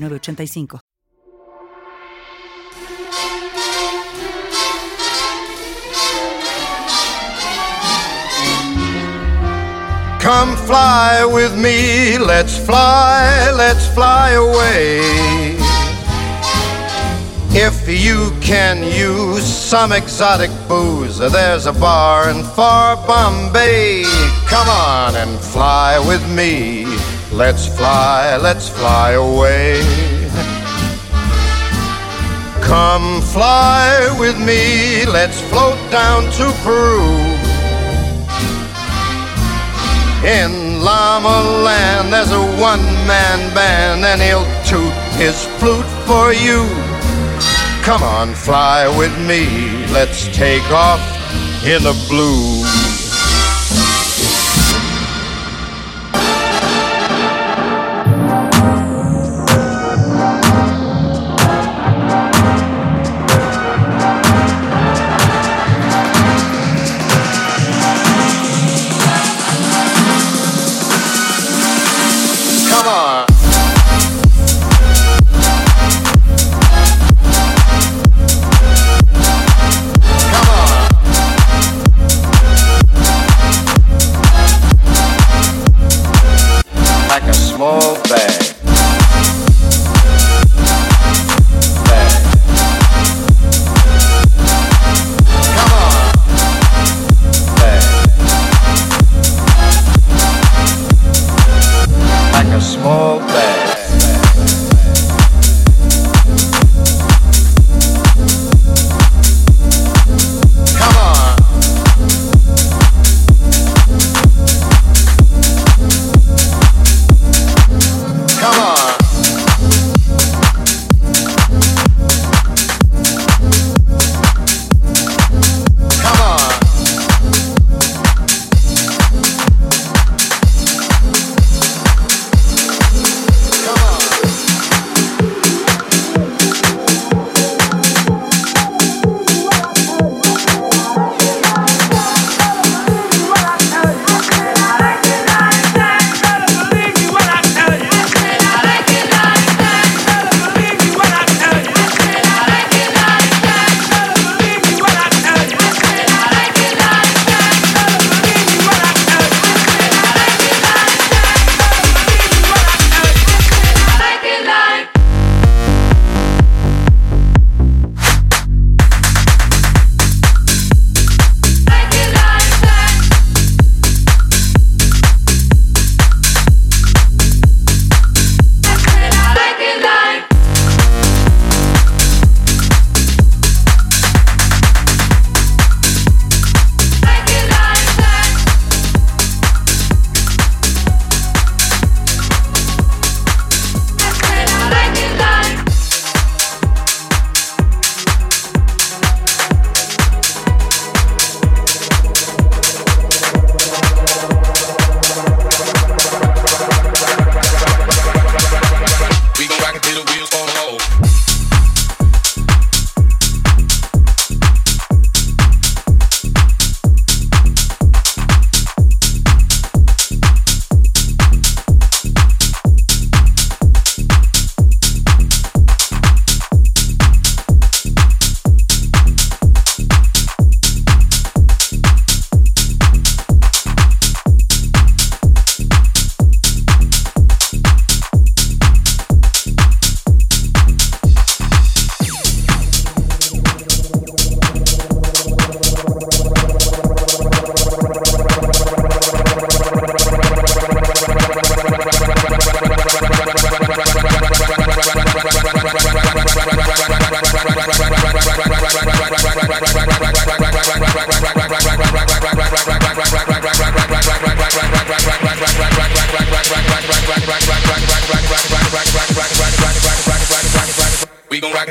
85 Come fly with me, let's fly, let's fly away. If you can use some exotic booze, there's a bar in far Bombay. Come on and fly with me. Let's fly, let's fly away. Come fly with me, let's float down to Peru. In Llama Land, there's a one man band, and he'll toot his flute for you. Come on, fly with me, let's take off in the blue.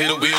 It'll wheel.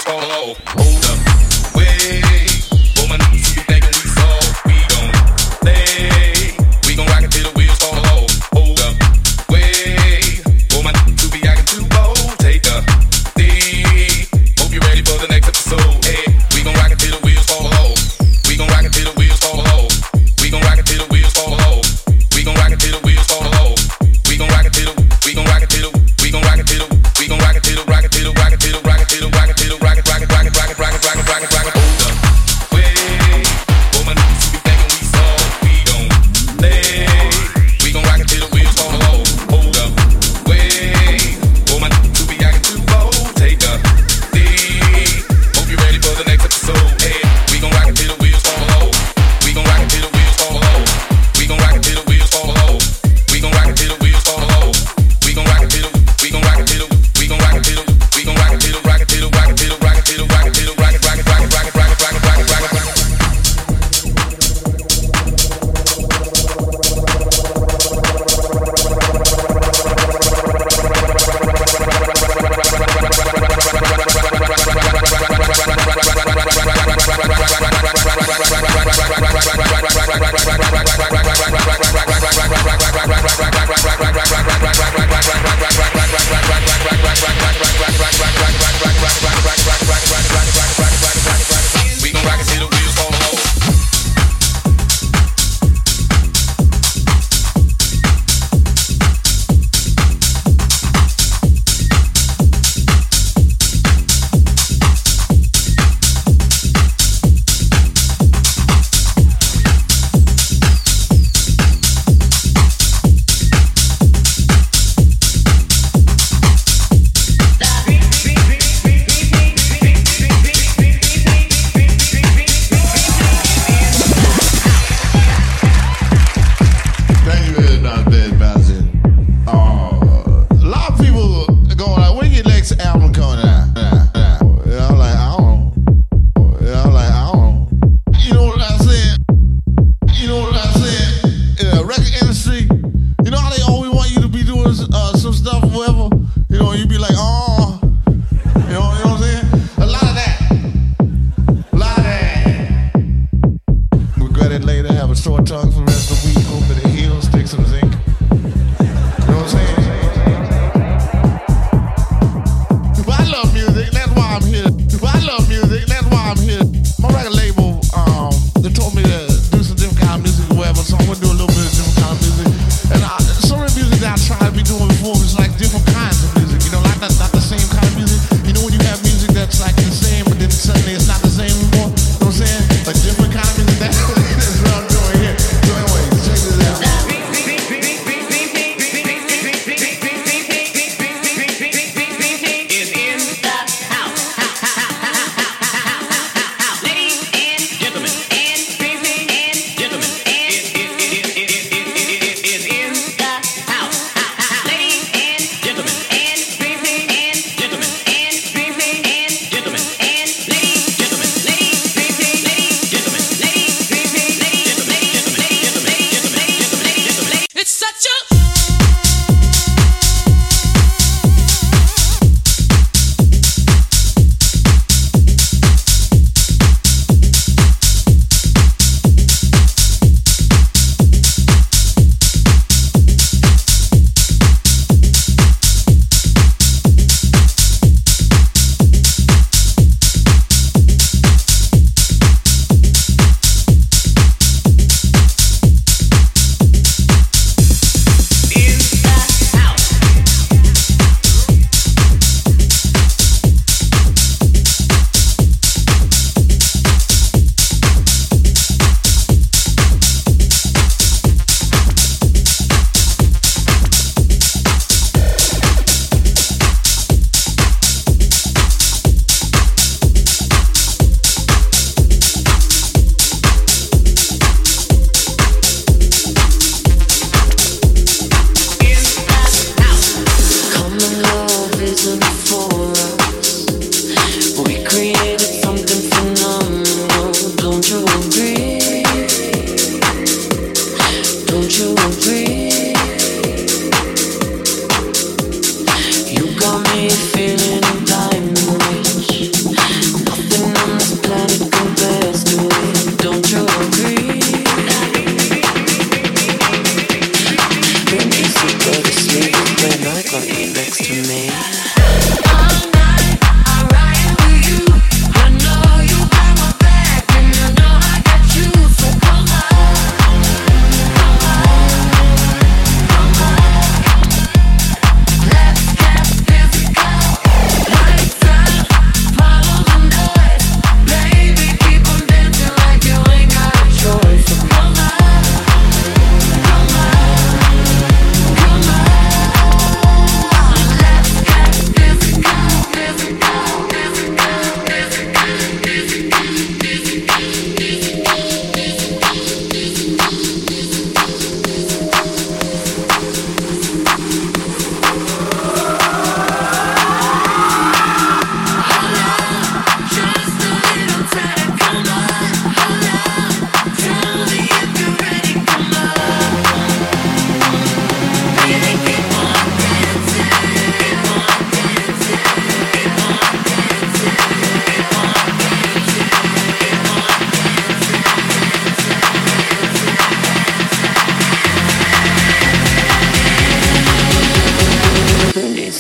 Feeling time oh,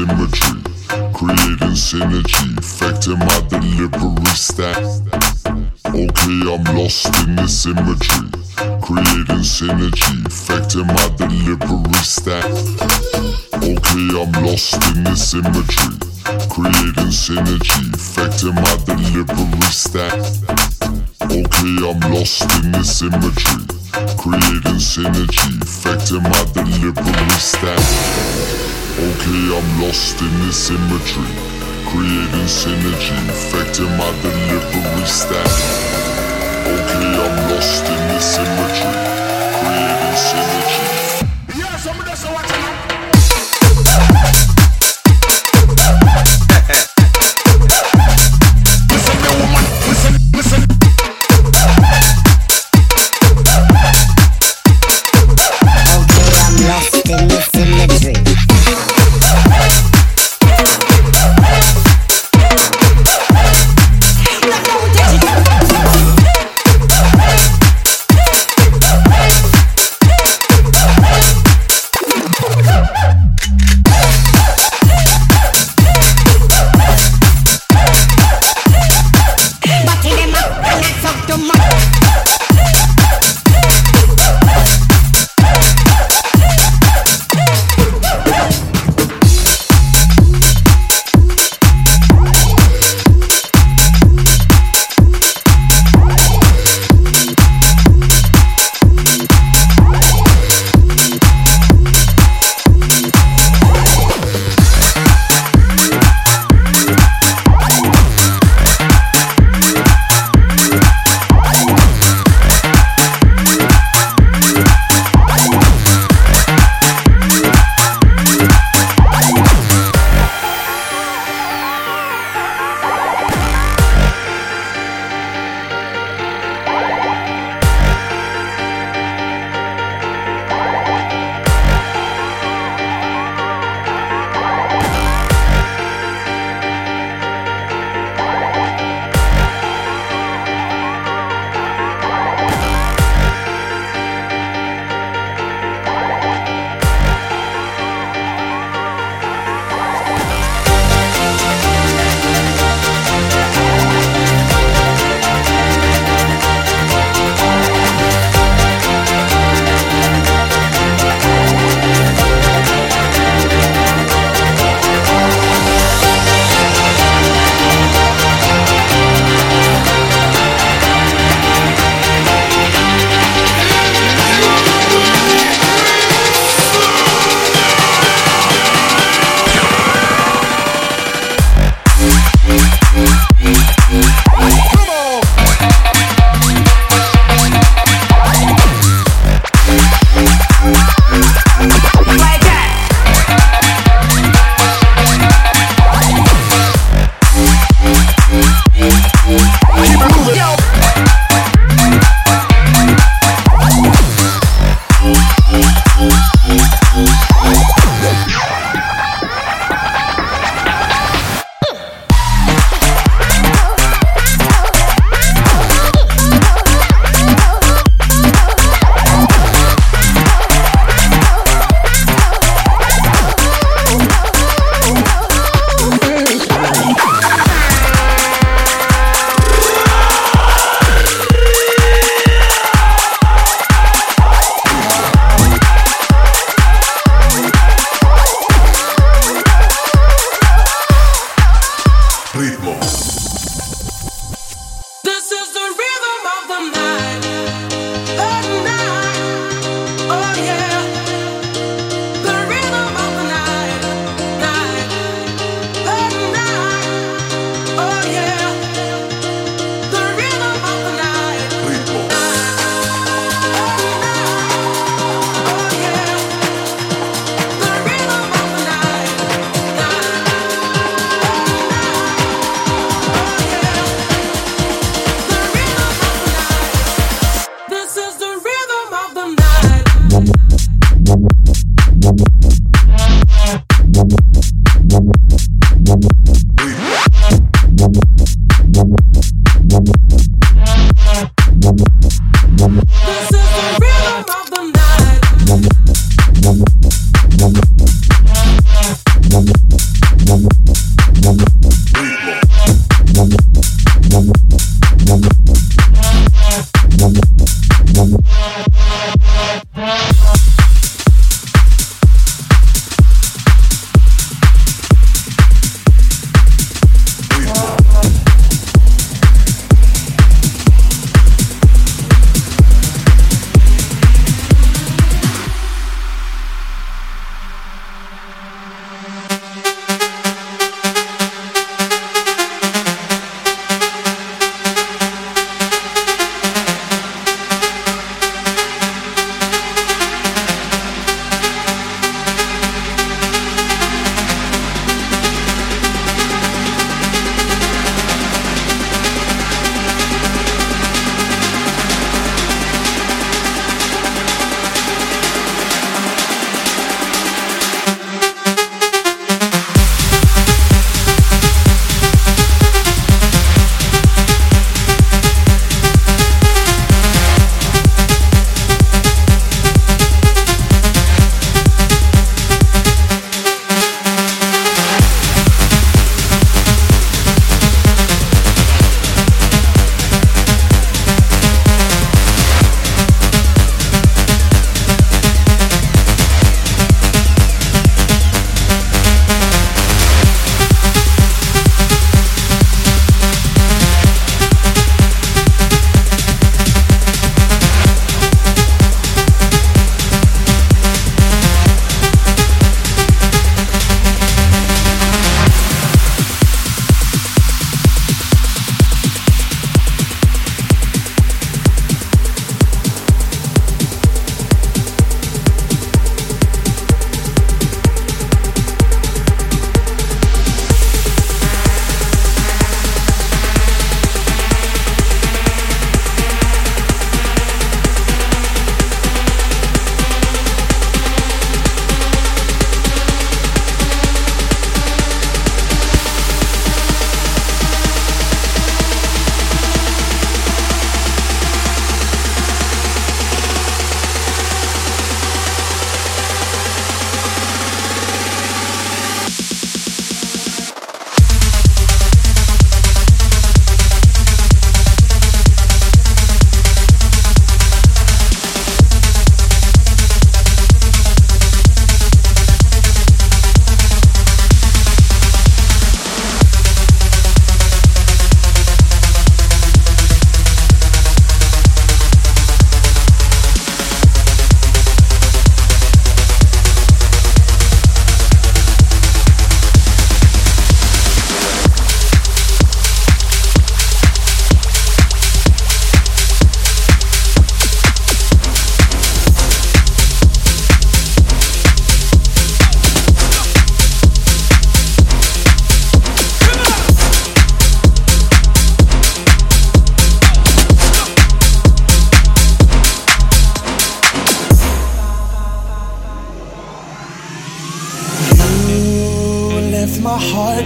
symmetry, creating synergy, affecting my delivery stack. Okay, I'm lost in the symmetry, creating synergy, affecting my delivery stack. Okay, I'm lost in the symmetry, creating synergy, affecting my delivery stack. Okay, I'm lost in the symmetry. Creating synergy, affecting my delivery stack. Okay, I'm lost in this imagery. Creating synergy, affecting my delivery stack. Okay, I'm lost in this imagery. Creating synergy. Yeah, somebody watching.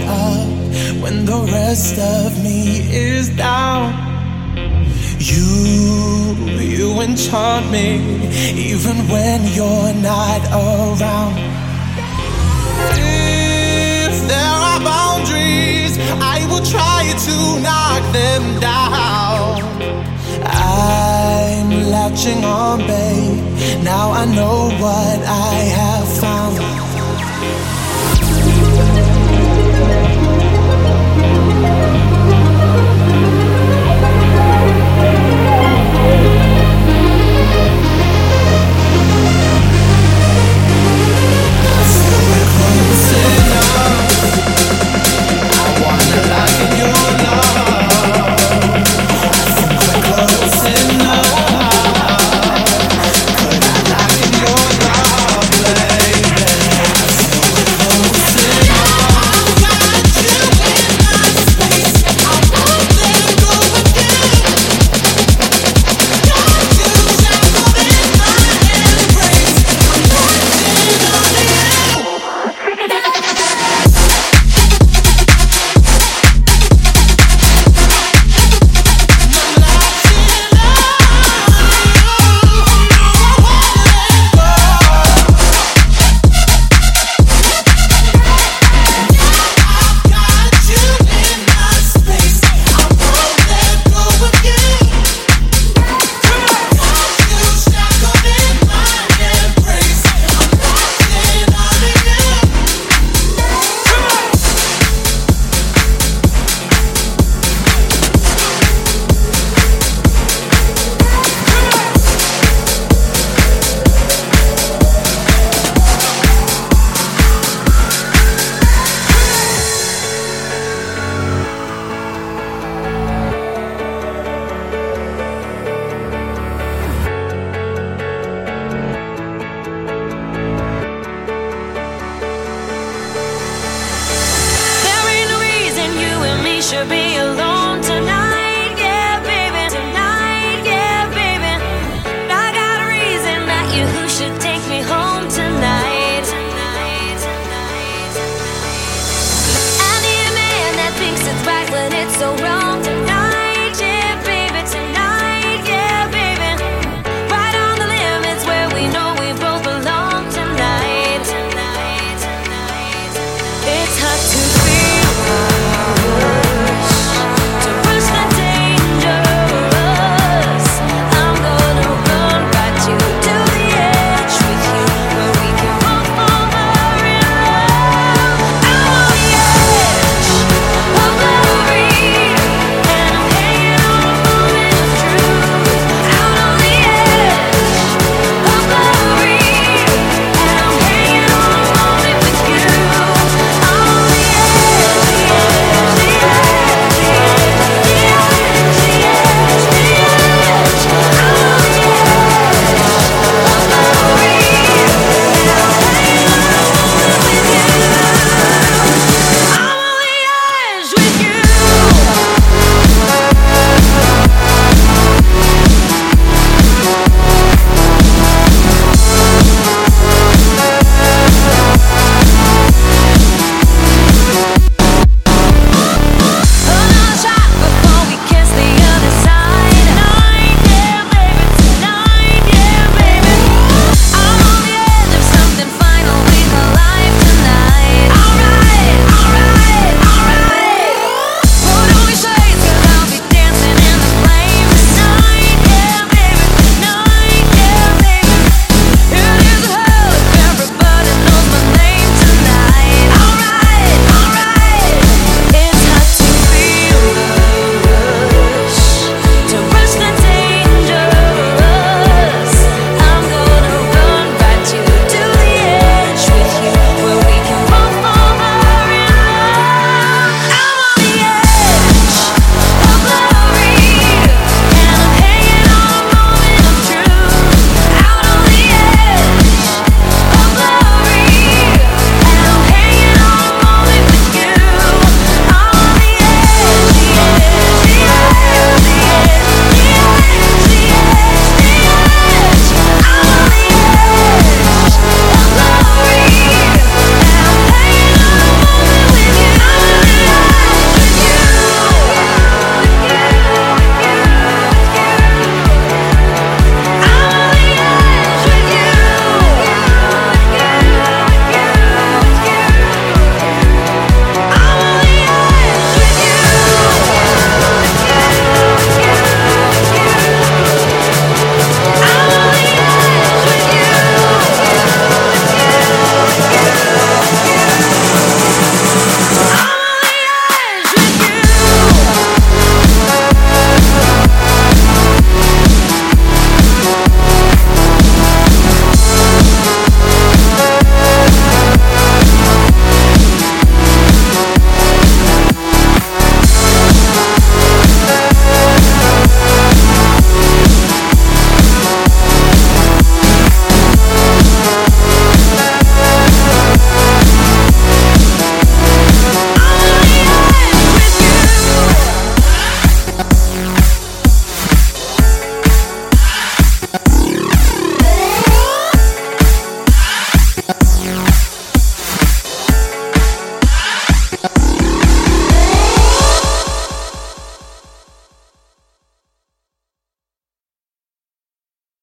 Heart up when the rest of me is down. You, you enchant me even when you're not around. If there are boundaries, I will try to knock them down. I'm latching on, babe. Now I know what I have found.